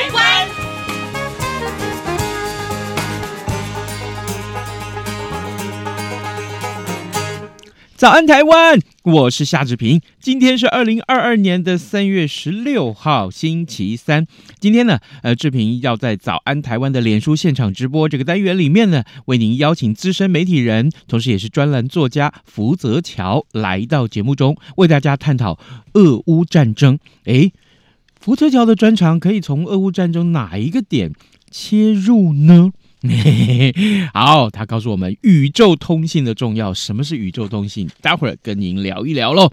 台湾》。早安，台湾！我是夏志平。今天是二零二二年的三月十六号，星期三。今天呢，呃，志平要在早安台湾的脸书现场直播这个单元里面呢，为您邀请资深媒体人，同时也是专栏作家福泽桥来到节目中，为大家探讨俄乌战争。诶，福泽乔的专长可以从俄乌战争哪一个点切入呢？好，他告诉我们宇宙通信的重要。什么是宇宙通信？待会儿跟您聊一聊喽。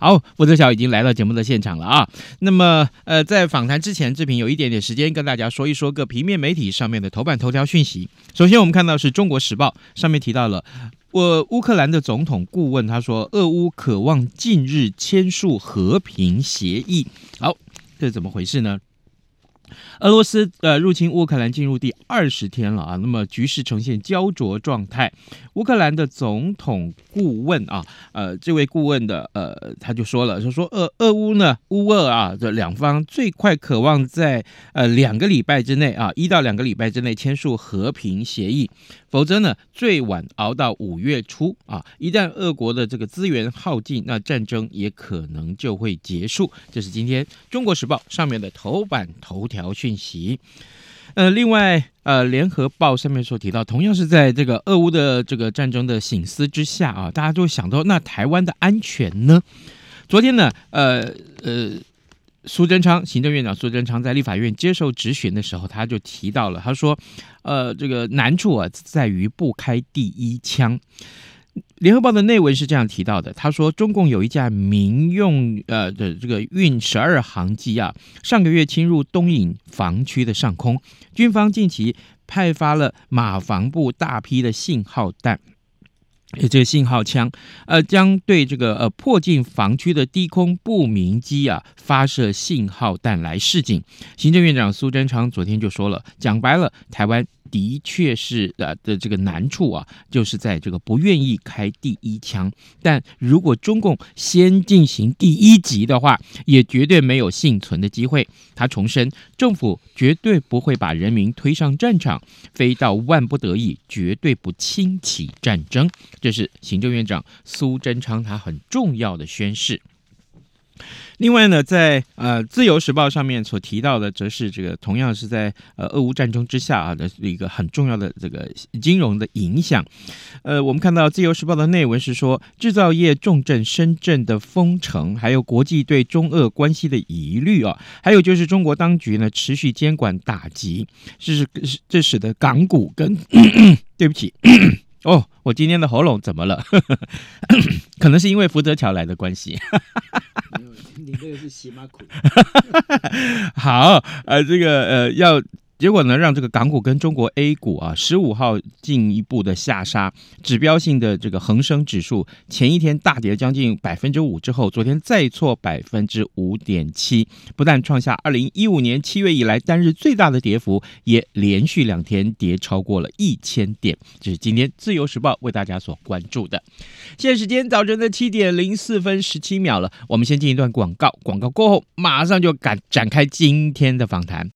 好，福泽乔已经来到节目的现场了啊。那么，呃，在访谈之前，志平有一点点时间跟大家说一说各平面媒体上面的头版头条讯息。首先，我们看到是中国时报上面提到了，我乌克兰的总统顾问他说，俄乌渴望近日签署和平协议。好，这怎么回事呢？俄罗斯呃入侵乌克兰进入第二十天了啊，那么局势呈现胶着状态。乌克兰的总统顾问啊，呃，这位顾问的呃，他就说了，就说俄俄乌呢，乌俄啊这两方最快渴望在呃两个礼拜之内啊，一到两个礼拜之内签署和平协议。否则呢，最晚熬到五月初啊！一旦俄国的这个资源耗尽，那战争也可能就会结束。这是今天《中国时报》上面的头版头条讯息。呃，另外，呃，《联合报》上面所提到，同样是在这个俄乌的这个战争的醒思之下啊，大家都想到，那台湾的安全呢？昨天呢，呃呃。苏贞昌行政院长苏贞昌在立法院接受质询的时候，他就提到了，他说：“呃，这个难处啊，在于不开第一枪。”联合报的内文是这样提到的，他说：“中共有一架民用呃的这个运十二航机啊，上个月侵入东引防区的上空，军方近期派发了马防部大批的信号弹。”这个信号枪，呃，将对这个呃迫近防区的低空不明机啊发射信号弹来示警。行政院长苏贞昌昨天就说了，讲白了，台湾。的确是呃的这个难处啊，就是在这个不愿意开第一枪。但如果中共先进行第一击的话，也绝对没有幸存的机会。他重申，政府绝对不会把人民推上战场，非到万不得已，绝对不轻启战争。这是行政院长苏贞昌他很重要的宣誓。另外呢，在呃《自由时报》上面所提到的，则是这个同样是在呃俄乌战争之下啊的一个很重要的这个金融的影响。呃，我们看到《自由时报》的内文是说，制造业重镇深圳的封城，还有国际对中俄关系的疑虑啊，还有就是中国当局呢持续监管打击，是是这使得港股跟 对不起。哦，我今天的喉咙怎么了？可能是因为福泽桥来的关系。你这个是喜马苦。好，呃，这个呃要。结果呢，让这个港股跟中国 A 股啊，十五号进一步的下杀，指标性的这个恒生指数前一天大跌将近百分之五之后，昨天再挫百分之五点七，不但创下二零一五年七月以来单日最大的跌幅，也连续两天跌超过了一千点。这是今天自由时报为大家所关注的。现在时间早晨的七点零四分十七秒了，我们先进一段广告，广告过后马上就赶展开今天的访谈。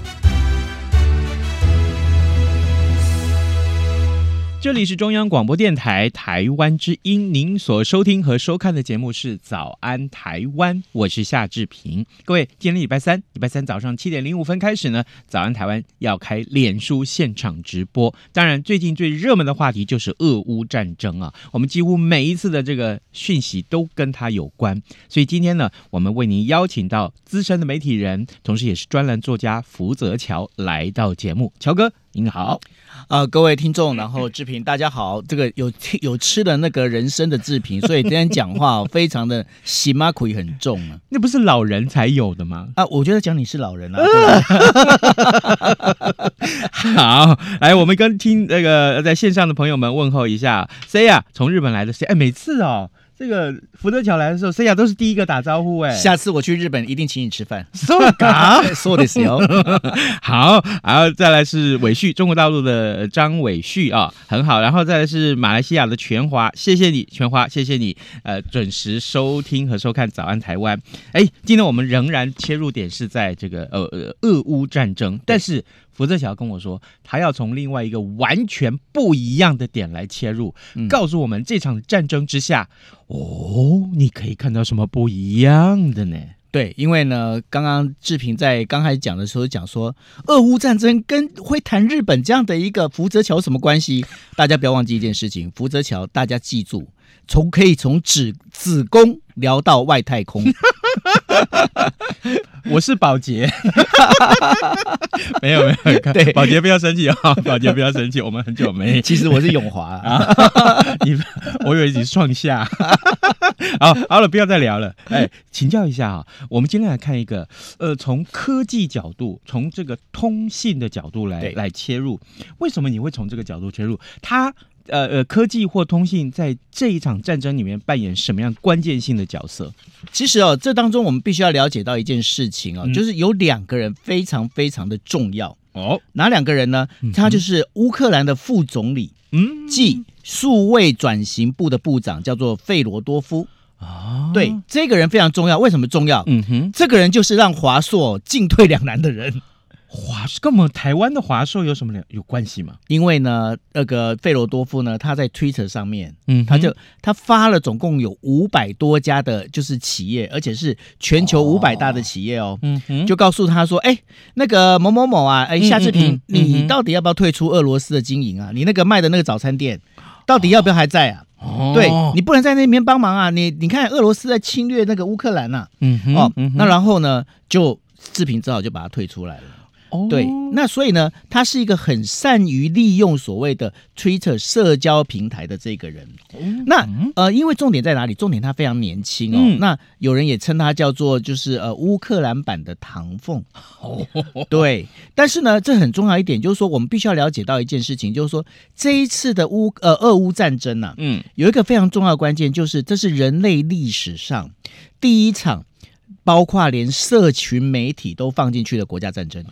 这里是中央广播电台台湾之音，您所收听和收看的节目是《早安台湾》，我是夏志平。各位，今天礼拜三，礼拜三早上七点零五分开始呢，《早安台湾》要开脸书现场直播。当然，最近最热门的话题就是俄乌战争啊，我们几乎每一次的这个讯息都跟它有关。所以今天呢，我们为您邀请到资深的媒体人，同时也是专栏作家福泽乔来到节目。乔哥，您好。啊、呃，各位听众，然后志平，大家好。这个有有吃的那个人参的志平，所以今天讲话 非常的喜马苦很重啊。那不是老人才有的吗？啊，我觉得讲你是老人啊。好，来，我们跟听那个在线上的朋友们问候一下。谁呀？从日本来的谁？哎，每次哦。这个福德桥来的时候，C 亚都是第一个打招呼哎。下次我去日本一定请你吃饭。说嘎，说的是哦。好，然后再来是伟旭，中国大陆的张伟旭啊，很好。然后再来是马来西亚的全华，谢谢你，全华，谢谢你，呃，准时收听和收看《早安台湾》。哎，今天我们仍然切入点是在这个呃呃俄乌战争，但是。福泽桥跟我说，他要从另外一个完全不一样的点来切入，嗯、告诉我们这场战争之下，哦，你可以看到什么不一样的呢？对，因为呢，刚刚志平在刚开始讲的时候讲说，俄乌战争跟会谈日本这样的一个福泽桥什么关系？大家不要忘记一件事情，福泽桥，大家记住，从可以从子子宫聊到外太空。我是保洁，没 有没有，对，保洁不要生气啊，保洁不要生气，我们很久没。其实我是永华啊，你，我以为你是创夏。好，好了，不要再聊了。哎，请教一下啊，我们今天来看一个，呃，从科技角度，从这个通信的角度来来切入，为什么你会从这个角度切入？它。呃呃，科技或通信在这一场战争里面扮演什么样关键性的角色？其实哦，这当中我们必须要了解到一件事情哦，嗯、就是有两个人非常非常的重要哦。哪两个人呢？他就是乌克兰的副总理，嗯，即数位转型部的部长，叫做费罗多夫。哦，对，这个人非常重要。为什么重要？嗯哼，这个人就是让华硕进退两难的人。华跟我们台湾的华硕有什么有有关系吗？因为呢，那个费罗多夫呢，他在 Twitter 上面，嗯，他就他发了总共有五百多家的，就是企业，而且是全球五百大的企业哦，嗯哼，就告诉他说，哎，那个某某某啊，哎，夏志平，嗯嗯嗯、你到底要不要退出俄罗斯的经营啊？你那个卖的那个早餐店，到底要不要还在啊？哦、对，你不能在那边帮忙啊！你你看俄罗斯在侵略那个乌克兰呐、啊，嗯哼哦，嗯那然后呢，就志平只好就把他退出来了。对，那所以呢，他是一个很善于利用所谓的 Twitter 社交平台的这个人。那呃，因为重点在哪里？重点他非常年轻哦。嗯、那有人也称他叫做就是呃乌克兰版的唐凤。对，但是呢，这很重要一点就是说，我们必须要了解到一件事情，就是说这一次的乌呃俄乌战争呢、啊，嗯，有一个非常重要的关键，就是这是人类历史上第一场包括连社群媒体都放进去的国家战争。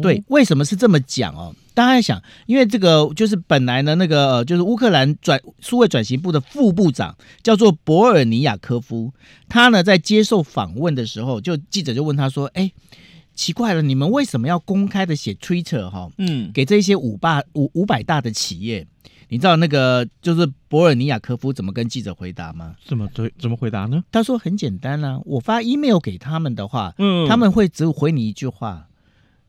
对，为什么是这么讲哦？大家在想，因为这个就是本来呢，那个就是乌克兰转数位转型部的副部长叫做博尔尼亚科夫，他呢在接受访问的时候，就记者就问他说：“哎，奇怪了，你们为什么要公开的写 Twitter 哈？嗯，给这些五霸五五百大的企业？你知道那个就是博尔尼亚科夫怎么跟记者回答吗？怎么对怎么回答呢？他说很简单啊，我发 email 给他们的话，嗯，他们会只回你一句话。”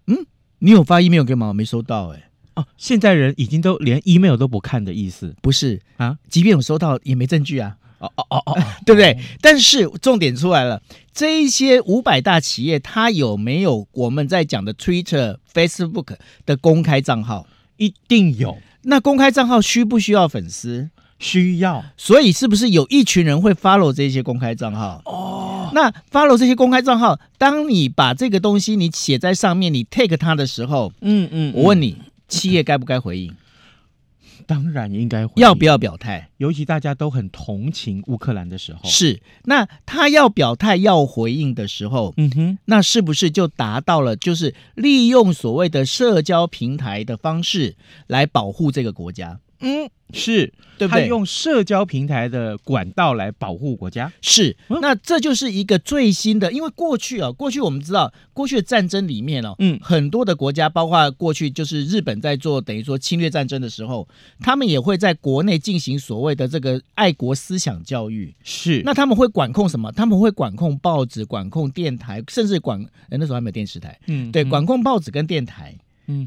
嗯，你有发 email 给吗？我没收到哎、欸。哦，现在人已经都连 email 都不看的意思，不是啊？即便有收到，也没证据啊。哦哦哦哦，对不对？哦、但是重点出来了，这一些五百大企业，它有没有我们在讲的 Twitter、Facebook 的公开账号？一定有。那公开账号需不需要粉丝？需要。所以是不是有一群人会 follow 这些公开账号？哦。那 follow 这些公开账号，当你把这个东西你写在上面，你 take 它的时候，嗯嗯，嗯我问你，企业该不该回应？当然应该会。要不要表态？尤其大家都很同情乌克兰的时候，是。那他要表态、要回应的时候，嗯哼，那是不是就达到了？就是利用所谓的社交平台的方式来保护这个国家？嗯，是，对不对？用社交平台的管道来保护国家，是。那这就是一个最新的，因为过去啊，过去我们知道，过去的战争里面哦，嗯，很多的国家，包括过去就是日本在做等于说侵略战争的时候，他们也会在国内进行所谓的这个爱国思想教育，是。那他们会管控什么？他们会管控报纸、管控电台，甚至管，哎那时候还没有电视台，嗯，对，管控报纸跟电台。嗯，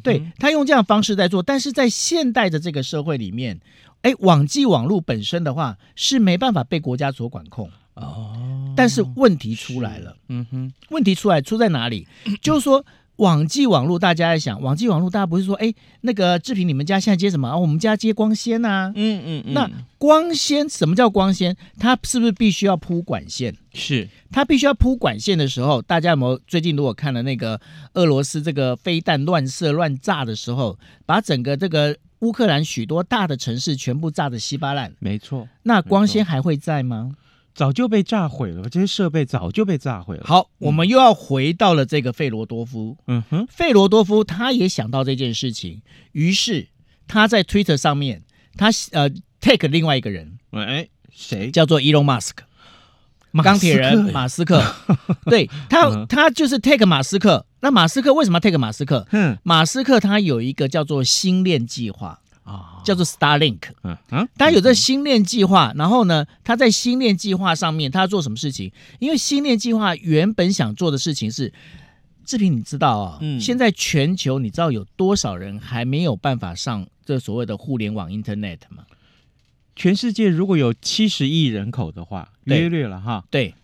对，他用这样的方式在做，但是在现代的这个社会里面，哎，网际网络本身的话是没办法被国家所管控哦。但是问题出来了，嗯哼，问题出来出在哪里？就是说。网际网络，大家在想，网际网络，大家不是说，哎，那个志平，你们家现在接什么啊？我们家接光纤呐、啊。嗯嗯嗯。那光纤，什么叫光纤？它是不是必须要铺管线？是。它必须要铺管线的时候，大家有没有最近如果看了那个俄罗斯这个飞弹乱射乱炸的时候，把整个这个乌克兰许多大的城市全部炸得稀巴烂？没错。那光纤还会在吗？早就被炸毁了，这些设备早就被炸毁了。好，我们又要回到了这个费罗多夫。嗯哼，费罗多夫他也想到这件事情，于是他在 Twitter 上面，他呃 take 另外一个人，喂，谁？叫做 Elon Musk，钢铁人马斯克。对他，他就是 take 马斯克。那马斯克为什么要 take 马斯克？嗯，马斯克他有一个叫做星链计划。啊，叫做 Starlink，嗯嗯，他有这星链计划，然后呢，他在星链计划上面，他要做什么事情？因为星链计划原本想做的事情是，志平，你知道啊，嗯，现在全球你知道有多少人还没有办法上这所谓的互联网 Internet 吗？全世界如果有七十亿人口的话，略略了哈，对，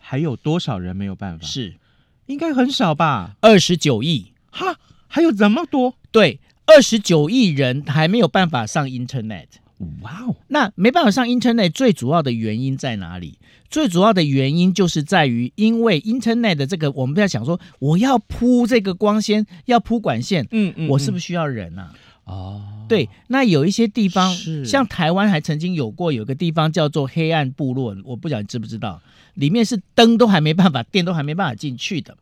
还有多少人没有办法？是，应该很少吧？二十九亿，哈，还有这么多？对。二十九亿人还没有办法上 Internet，哇哦！那没办法上 Internet 最主要的原因在哪里？最主要的原因就是在于，因为 Internet 的这个，我们不要想说我要铺这个光纤，要铺管线，嗯嗯，我是不是需要人啊？哦，对，那有一些地方，是像台湾还曾经有过，有个地方叫做黑暗部落，我不晓得你知不知道，里面是灯都还没办法，电都还没办法进去的。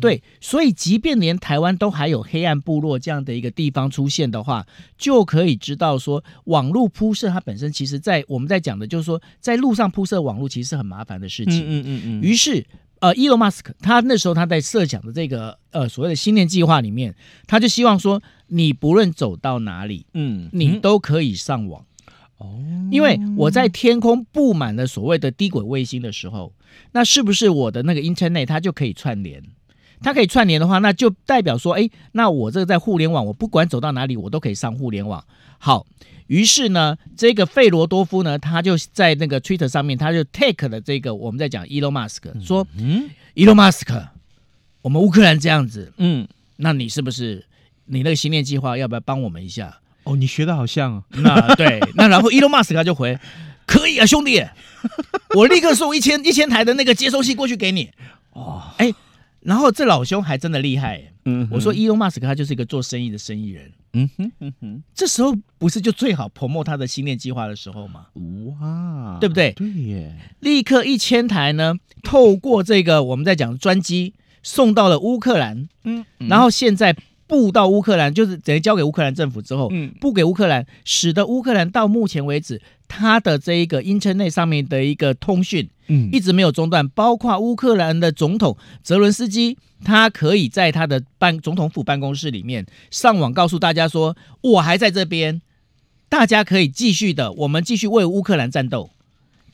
对，所以即便连台湾都还有黑暗部落这样的一个地方出现的话，就可以知道说，网络铺设它本身其实，在我们在讲的就是说，在路上铺设网络其实是很麻烦的事情。嗯嗯嗯。于是，呃，伊隆马斯克他那时候他在设想的这个呃所谓的星链计划里面，他就希望说，你不论走到哪里，嗯，你都可以上网。哦，因为我在天空布满了所谓的低轨卫星的时候，那是不是我的那个 Internet 它就可以串联？它可以串联的话，那就代表说，哎，那我这个在互联网，我不管走到哪里，我都可以上互联网。好，于是呢，这个费罗多夫呢，他就在那个 Twitter 上面，他就 take 了这个我们在讲 Elon Musk 说，嗯，Elon Musk，我们乌克兰这样子，嗯，那你是不是你那个星链计划要不要帮我们一下？哦，你学的好像啊。那对，那然后 Elon Musk 他就回，可以啊，兄弟，我立刻送一千一千台的那个接收器过去给你。哦，哎。然后这老兄还真的厉害，嗯，我说伊隆马斯克他就是一个做生意的生意人，嗯哼嗯哼，这时候不是就最好 promote 他的新链计划的时候吗？哇，对不对？对耶，立刻一千台呢，透过这个我们在讲专机送到了乌克兰，嗯，然后现在布到乌克兰，就是等于交给乌克兰政府之后，嗯，布给乌克兰，使得乌克兰到目前为止。它的这一个 Internet 上面的一个通讯，嗯，一直没有中断。包括乌克兰的总统泽伦斯基，他可以在他的办总统府办公室里面上网告诉大家说：“我还在这边，大家可以继续的，我们继续为乌克兰战斗。”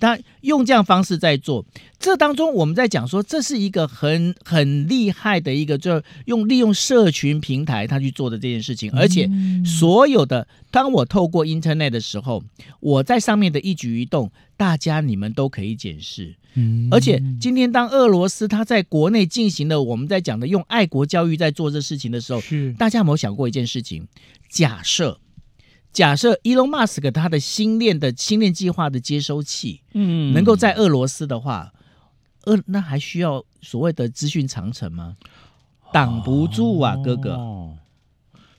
他用这样方式在做，这当中我们在讲说，这是一个很很厉害的一个，就是用利用社群平台他去做的这件事情，而且所有的当我透过 Internet 的时候，我在上面的一举一动，大家你们都可以检视。而且今天当俄罗斯他在国内进行了我们在讲的用爱国教育在做这事情的时候，大家有没有想过一件事情？假设。假设 Elon Musk 他的星链的星链计划的接收器，嗯，能够在俄罗斯的话，呃，那还需要所谓的资讯长城吗？挡不住啊，哥哥。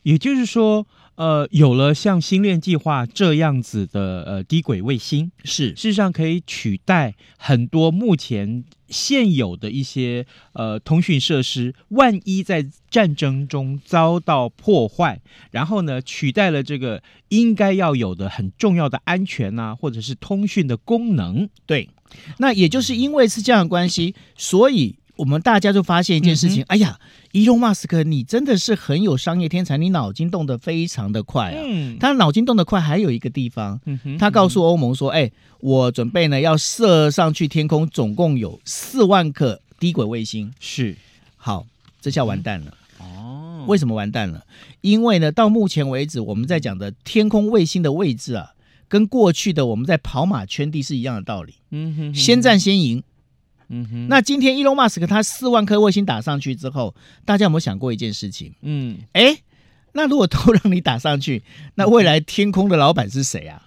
也就是说，呃，有了像星链计划这样子的呃低轨卫星，是事实上可以取代很多目前现有的一些呃通讯设施。万一在战争中遭到破坏，然后呢，取代了这个应该要有的很重要的安全啊，或者是通讯的功能。对，那也就是因为是这样的关系，所以。我们大家就发现一件事情，嗯、哎呀，伊隆马斯克，你真的是很有商业天才，你脑筋动得非常的快啊！嗯、他脑筋动得快，还有一个地方，嗯、他告诉欧盟说：“哎，我准备呢要射上去天空，总共有四万颗低轨卫星。”是，好，这下完蛋了。哦、嗯，为什么完蛋了？因为呢，到目前为止，我们在讲的天空卫星的位置啊，跟过去的我们在跑马圈地是一样的道理。嗯哼，先战先赢。嗯哼，那今天伊隆马斯克他四万颗卫星打上去之后，大家有没有想过一件事情？嗯，哎，那如果都让你打上去，那未来天空的老板是谁啊？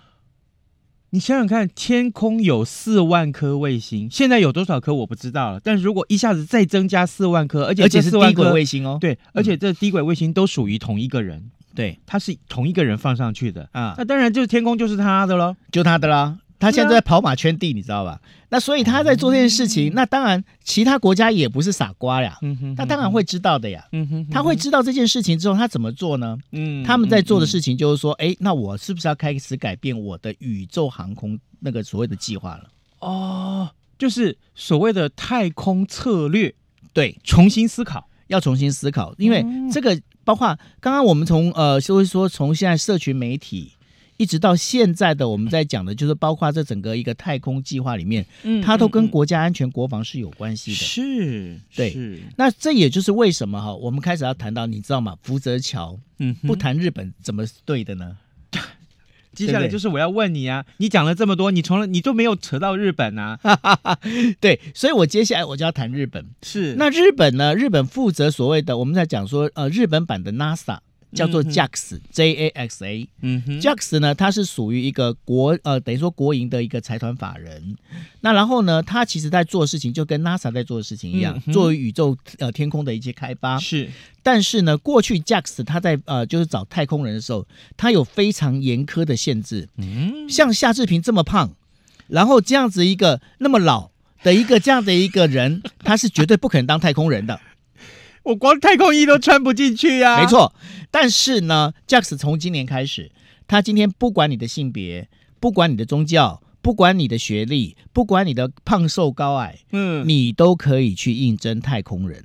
你想想看，天空有四万颗卫星，现在有多少颗我不知道了。但是如果一下子再增加四万颗，而且而且是低轨卫星哦，对，而且这低轨卫星都属于同一个人，对，他是同一个人放上去的啊，那当然就是天空就是他的喽，就他的啦。他现在在跑马圈地，你知道吧？那所以他在做这件事情，那当然其他国家也不是傻瓜呀，他当然会知道的呀。他会知道这件事情之后，他怎么做呢？嗯他们在做的事情就是说，哎，那我是不是要开始改变我的宇宙航空那个所谓的计划了？哦，就是所谓的太空策略，对，重新思考，要重新思考，因为这个包括刚刚我们从呃，就是说从现在社群媒体。一直到现在的我们在讲的，就是包括这整个一个太空计划里面，嗯，它都跟国家安全、国防是有关系的。是，对。是那这也就是为什么哈，我们开始要谈到，你知道吗？福泽桥，嗯，不谈日本怎么对的呢？接下来就是我要问你啊，你讲了这么多，你从来你都没有扯到日本啊？对，所以我接下来我就要谈日本。是，那日本呢？日本负责所谓的我们在讲说，呃，日本版的 NASA。叫做 JAXA，J A X A。嗯哼，JAXA 呢，它是属于一个国呃，等于说国营的一个财团法人。那然后呢，它其实在做的事情就跟 NASA 在做的事情一样，嗯、作为宇宙呃天空的一些开发。是，但是呢，过去 JAXA 它在呃就是找太空人的时候，它有非常严苛的限制。嗯，像夏志平这么胖，然后这样子一个那么老的一个这样的一个人，他是绝对不可能当太空人的。我光太空衣都穿不进去呀、啊！没错，但是呢，JAXA 从今年开始，他今天不管你的性别，不管你的宗教，不管你的学历，不管你的胖瘦高矮，嗯，你都可以去应征太空人。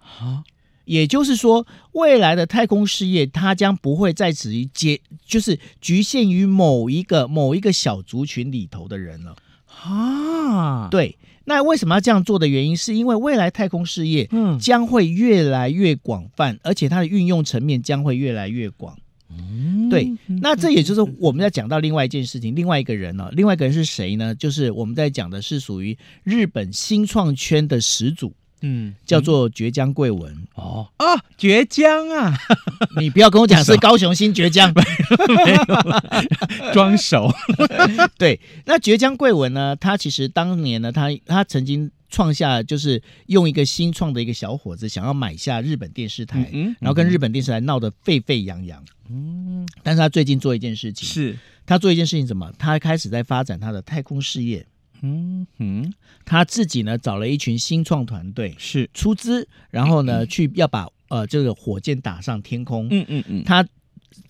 啊，也就是说，未来的太空事业，它将不会再止于接，就是局限于某一个某一个小族群里头的人了。啊，对。那为什么要这样做的原因，是因为未来太空事业嗯将会越来越广泛，嗯、而且它的运用层面将会越来越广。嗯，对。那这也就是我们要讲到另外一件事情，另外一个人呢、哦，另外一个人是谁呢？就是我们在讲的是属于日本新创圈的始祖。嗯，叫做绝江贵文哦啊，绝江啊，你不要跟我讲是高雄新绝江，没有 装熟。对，那绝江贵文呢？他其实当年呢，他他曾经创下，就是用一个新创的一个小伙子想要买下日本电视台，嗯嗯、然后跟日本电视台闹得沸沸扬扬。嗯，但是他最近做一件事情，是他做一件事情，什么？他开始在发展他的太空事业。嗯哼，他自己呢找了一群新创团队，是出资，然后呢、嗯、去要把呃这个火箭打上天空。嗯嗯嗯，他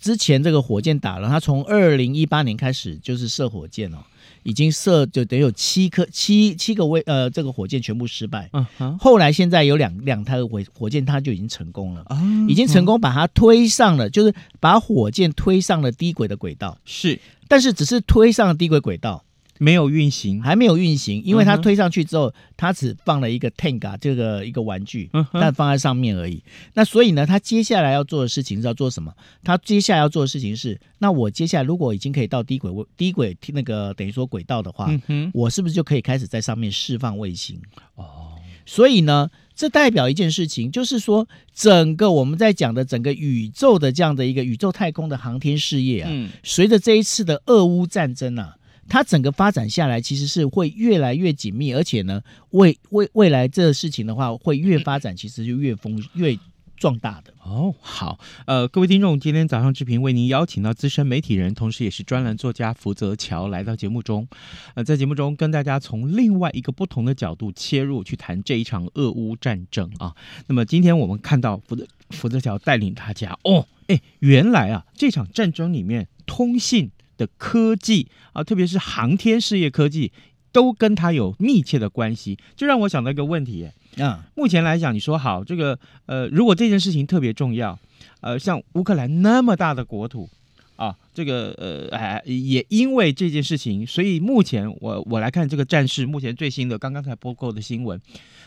之前这个火箭打了，他从二零一八年开始就是射火箭哦，已经射就等于有七颗七七个位呃这个火箭全部失败。嗯哼，后来现在有两两台火火箭，它就已经成功了，嗯、已经成功把它推上了，就是把火箭推上了低轨的轨道。是，但是只是推上了低轨轨道。没有运行，还没有运行，因为它推上去之后，它只放了一个 Tenga 这个一个玩具，但放在上面而已。那所以呢，他接下来要做的事情是要做什么？他接下来要做的事情是，那我接下来如果已经可以到低轨低轨那个等于说轨道的话，我是不是就可以开始在上面释放卫星？哦，所以呢，这代表一件事情，就是说整个我们在讲的整个宇宙的这样的一个宇宙太空的航天事业啊，随着这一次的俄乌战争啊。它整个发展下来，其实是会越来越紧密，而且呢，未未未来这个事情的话，会越发展，其实就越丰越壮大的。哦，好，呃，各位听众，今天早上志平为您邀请到资深媒体人，同时也是专栏作家福泽桥来到节目中，呃，在节目中跟大家从另外一个不同的角度切入去谈这一场俄乌战争啊。那么今天我们看到福泽福泽桥带领大家，哦，哎，原来啊，这场战争里面通信的科技啊，特别是航天事业科技，都跟它有密切的关系，就让我想到一个问题。啊，目前来讲，你说好这个，呃，如果这件事情特别重要，呃，像乌克兰那么大的国土，啊，这个，呃，哎，也因为这件事情，所以目前我我来看这个战事，目前最新的刚刚才播过的新闻，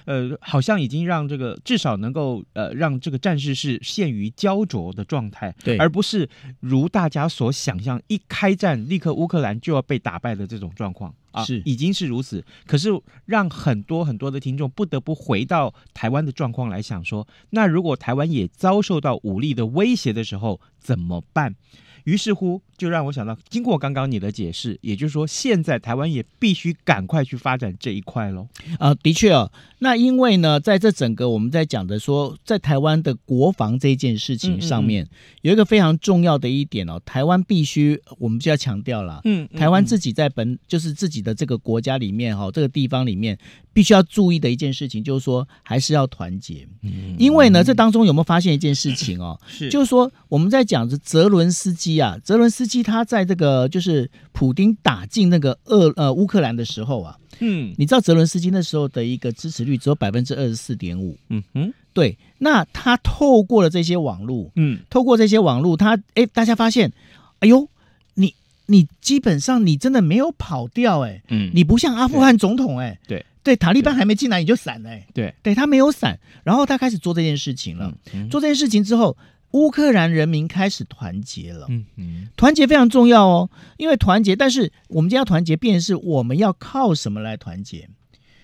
呃，好像已经让这个至少能够，呃，让这个战事是陷于焦灼的状态，对，而不是如大家所想象，一开战立刻乌克兰就要被打败的这种状况。啊，是已经是如此，可是让很多很多的听众不得不回到台湾的状况来想说，那如果台湾也遭受到武力的威胁的时候怎么办？于是乎，就让我想到，经过刚刚你的解释，也就是说，现在台湾也必须赶快去发展这一块喽。啊，的确哦，那因为呢，在这整个我们在讲的说，在台湾的国防这件事情上面，嗯嗯嗯，有一个非常重要的一点哦，台湾必须我们就要强调了，嗯，台湾自己在本就是自己的这个国家里面哈，这个地方里面必须要注意的一件事情，就是说还是要团结。嗯，因为呢，这当中有没有发现一件事情哦？是，就是说我们在讲着泽伦斯基啊，泽伦斯基他在这个就是普丁打进那个俄呃乌克兰的时候啊，嗯，你知道泽伦斯基那时候的一个支持率只有百分之二十四点五，嗯哼，对，那他透过了这些网络，嗯，透过这些网络，他哎，大家发现，哎呦，你你基本上你真的没有跑掉，哎，嗯，你不像阿富汗总统，哎，对。对，塔利班还没进来你就散了，哎，对。对，他没有散，然后他开始做这件事情了，做这件事情之后。乌克兰人民开始团结了，嗯嗯，团结非常重要哦，因为团结，但是我们今天要团结，便是我们要靠什么来团结？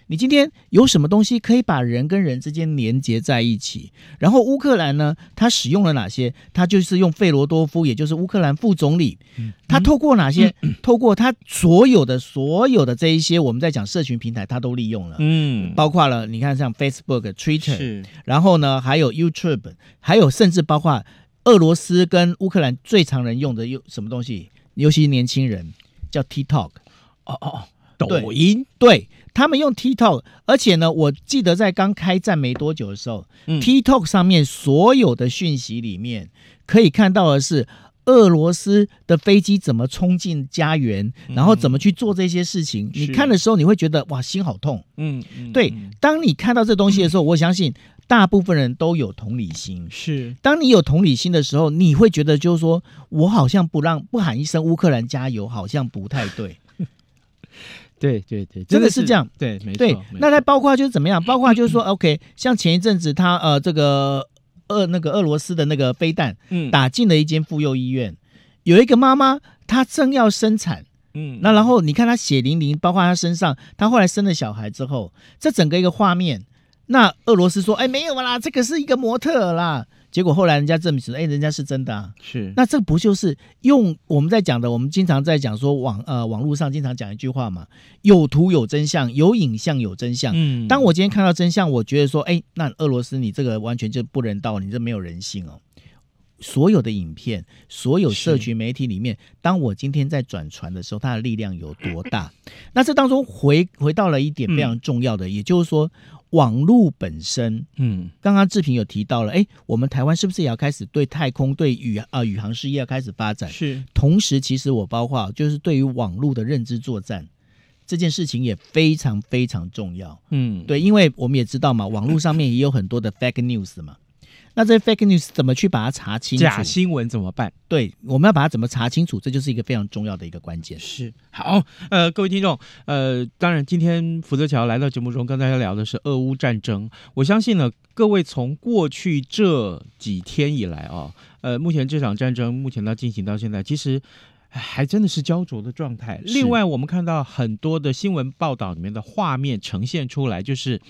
你今天有什么东西可以把人跟人之间连接在一起？然后乌克兰呢，他使用了哪些？他就是用费罗多夫，也就是乌克兰副总理，他透过哪些？嗯、透过他所有的所有的这一些，我们在讲社群平台，他都利用了，嗯，包括了你看像 Facebook、Twitter，然后呢还有 YouTube，还有甚至包括俄罗斯跟乌克兰最常人用的有什么东西？尤其是年轻人叫 TikTok，哦哦。抖音对，对他们用 TikTok，而且呢，我记得在刚开战没多久的时候，嗯，TikTok 上面所有的讯息里面可以看到的是俄罗斯的飞机怎么冲进家园，嗯，然后怎么去做这些事情。你看的时候，你会觉得哇，心好痛。嗯，对，当你看到这东西的时候，我相信大部分人都有同理心。是，当你有同理心的时候，你会觉得就是说我好像不让不喊一声乌克兰加油，好像不太对。对对对，真的是这样。对，没错。对，那它包括就是怎么样？包括就是说，OK，像前一阵子他呃，这个俄那个俄罗斯的那个飞弹，嗯，打进了一间妇幼医院，有一个妈妈她正要生产，嗯，那然后你看她血淋淋，包括她身上，她后来生了小孩之后，这整个一个画面，那俄罗斯说，哎，没有啦，这个是一个模特啦。结果后来人家证明说，哎，人家是真的啊。是，那这不就是用我们在讲的？我们经常在讲说网呃网络上经常讲一句话嘛，有图有真相，有影像有真相。嗯，当我今天看到真相，我觉得说，哎，那俄罗斯你这个完全就不人道，你这没有人性哦。所有的影片，所有社群媒体里面，当我今天在转传的时候，它的力量有多大？那这当中回回到了一点非常重要的，嗯、也就是说。网络本身，嗯，刚刚志平有提到了，哎，我们台湾是不是也要开始对太空、对宇啊、呃、宇航事业要开始发展？是。同时，其实我包括就是对于网络的认知作战这件事情也非常非常重要。嗯，对，因为我们也知道嘛，网络上面也有很多的 fake news 嘛。那这些 fake news 怎么去把它查清楚？假新闻怎么办？对，我们要把它怎么查清楚？这就是一个非常重要的一个关键。是好，呃，各位听众，呃，当然今天福泽桥来到节目中跟大家聊的是俄乌战争。我相信呢，各位从过去这几天以来啊、哦，呃，目前这场战争目前到进行到现在，其实还真的是焦灼的状态。另外，我们看到很多的新闻报道里面的画面呈现出来，就是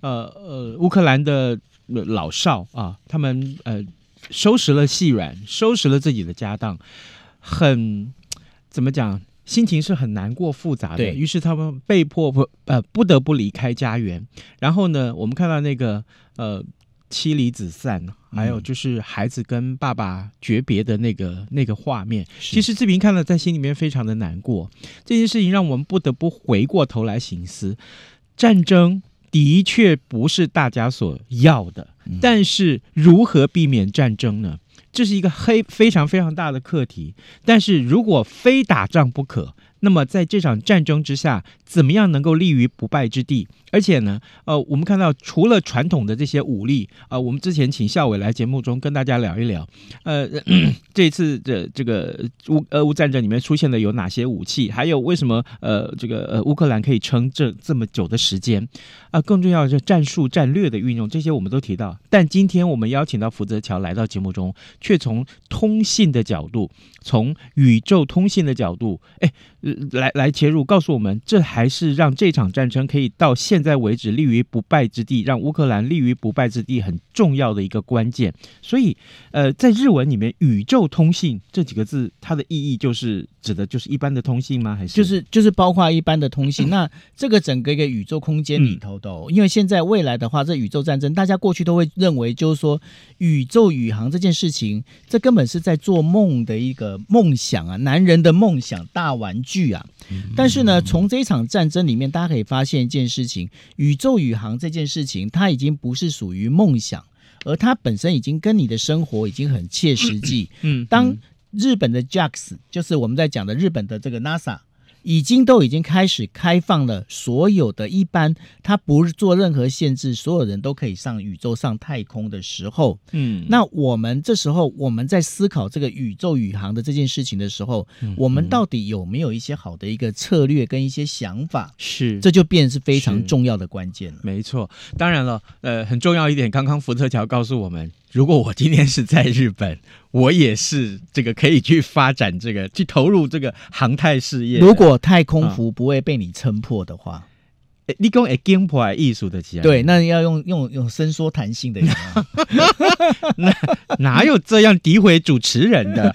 呃呃，乌克兰的。老少啊，他们呃收拾了细软，收拾了自己的家当，很怎么讲，心情是很难过、复杂的。于是他们被迫不呃不得不离开家园。然后呢，我们看到那个呃妻离子散还有就是孩子跟爸爸诀别的那个那个画面，其实志平看了在心里面非常的难过。这件事情让我们不得不回过头来省思，战争的确不是大家所要的，但是如何避免战争呢？这是一个黑非常非常大的课题。但是如果非打仗不可，那么在这场战争之下，怎么样能够立于不败之地？而且呢，呃，我们看到除了传统的这些武力，呃，我们之前请校委来节目中跟大家聊一聊，呃，这次的这个乌俄乌战争里面出现的有哪些武器？还有为什么呃这个呃乌克兰可以撑这这么久的时间？啊、更重要的是战术战略的运用，这些我们都提到。但今天我们邀请到福泽桥来到节目中，却从通信的角度，从宇宙通信的角度，哎，来来切入，告诉我们，这还是让这场战争可以到现。在为止立于不败之地，让乌克兰立于不败之地，很重要的一个关键。所以，呃，在日文里面，“宇宙通信”这几个字，它的意义就是指的就是一般的通信吗？还是就是就是包括一般的通信？那这个整个一个宇宙空间里头的，哦，因为现在未来的话，这宇宙战争，大家过去都会认为就是说宇宙宇航这件事情，这根本是在做梦的一个梦想啊，男人的梦想大玩具啊。但是呢，从这一场战争里面，大家可以发现一件事情。宇宙宇航这件事情，它已经不是属于梦想，而它本身已经跟你的生活已经很切实际。嗯，当日本的 JAX，就是我们在讲的日本的这个 NASA。已经都已经开始开放了，所有的一般，它不做任何限制，所有人都可以上宇宙、上太空的时候，嗯，那我们这时候我们在思考这个宇宙宇航的这件事情的时候，嗯，我们到底有没有一些好的一个策略跟一些想法？是，这就变成是非常重要的关键了。没错，当然了，呃，很重要一点，刚刚福特桥告诉我们。如果我今天是在日本，我也是这个可以去发展这个，去投入这个航太事业。如果太空服不会被你撑破的话，你讲会惊破艺术的起来？对，那要用用用伸缩弹性的人。那哪有这样诋毁主持人的？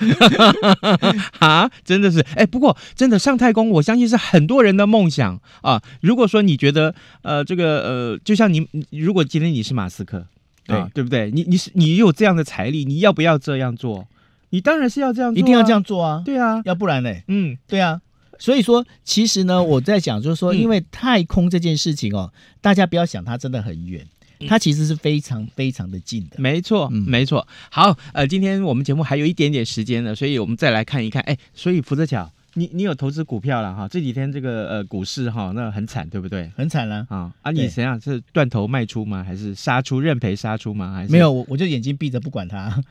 啊，真的是哎，不过真的上太空，我相信是很多人的梦想啊。如果说你觉得呃这个呃，就像你，如果今天你是马斯克。对、啊，对不对？你你是你有这样的财力，你要不要这样做？你当然是要这样做、啊，一定要这样做啊！对啊，要不然呢？嗯，对啊。所以说，其实呢，我在讲就是说，因为太空这件事情哦，嗯、大家不要想它真的很远，它其实是非常非常的近的。没错，嗯、没错。好，呃，今天我们节目还有一点点时间呢，所以我们再来看一看。哎，所以福泽桥。你你有投资股票了哈？这几天这个呃股市哈，那很惨，对不对？很惨了啊！啊，你怎样是断头卖出吗？还是杀出认赔杀出吗？还是没有？我我就眼睛闭着不管它。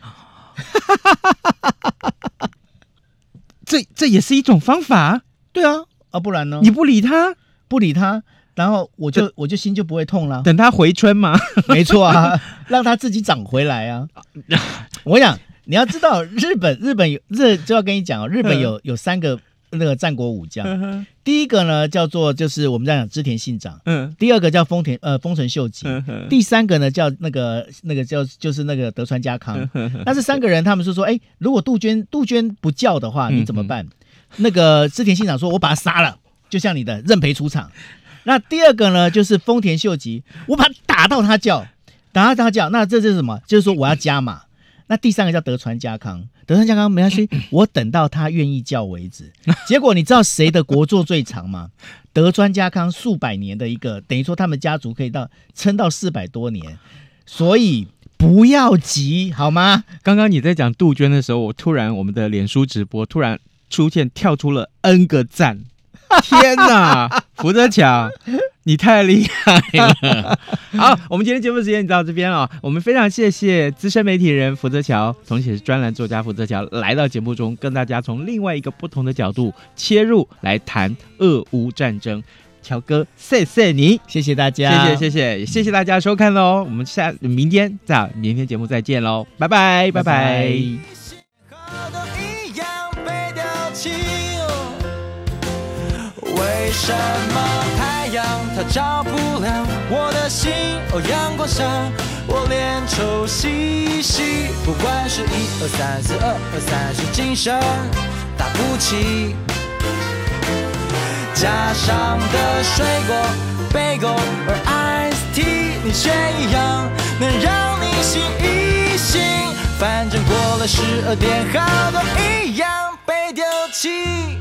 这这也是一种方法。对啊，啊不然呢？你不理他，不理他，然后我就我就心就不会痛了。等他回春嘛？没错啊，让他自己长回来啊！我想你要知道，日本日本有这就要跟你讲哦，日本有有三个。那个战国武将，第一个呢叫做就是我们在讲织田信长，嗯，第二个叫丰田呃丰臣秀吉，第三个呢叫那个那个叫就是那个德川家康。那这三个人他们是说，哎，如果杜鹃杜鹃不叫的话，你怎么办？那个织田信长说，我把他杀了，就像你的认赔出场。那第二个呢就是丰田秀吉，我把他打到他叫，打到他叫，那这是什么？就是说我要加码。那第三个叫德川家康，德川家康没关系，我等到他愿意叫为止。结果你知道谁的国祚最长吗？德川家康数百年的一个，等于说他们家族可以到撑到四百多年，所以不要急，好吗？刚刚你在讲杜鹃的时候，我突然我们的脸书直播突然出现跳出了 N 个赞，天哪，福泽桥。你太厉害了！好，我们今天节目时间就到这边了。我们非常谢谢资深媒体人福泽桥，同时也是专栏作家福泽桥来到节目中，跟大家从另外一个不同的角度切入来谈俄乌战争。乔哥，谢谢你，谢谢大家，谢谢谢谢，谢谢大家收看喽。我们下明天再明天节目再见喽，拜拜拜拜。拜拜它照不亮我的心，哦，阳光下，我脸抽吸吸。不管是一二三四二二三四，精神打不起。架上的水果，bagel 和 iced tea，你却一样能让你醒一醒。反正过了十二点，好多一样被丢弃。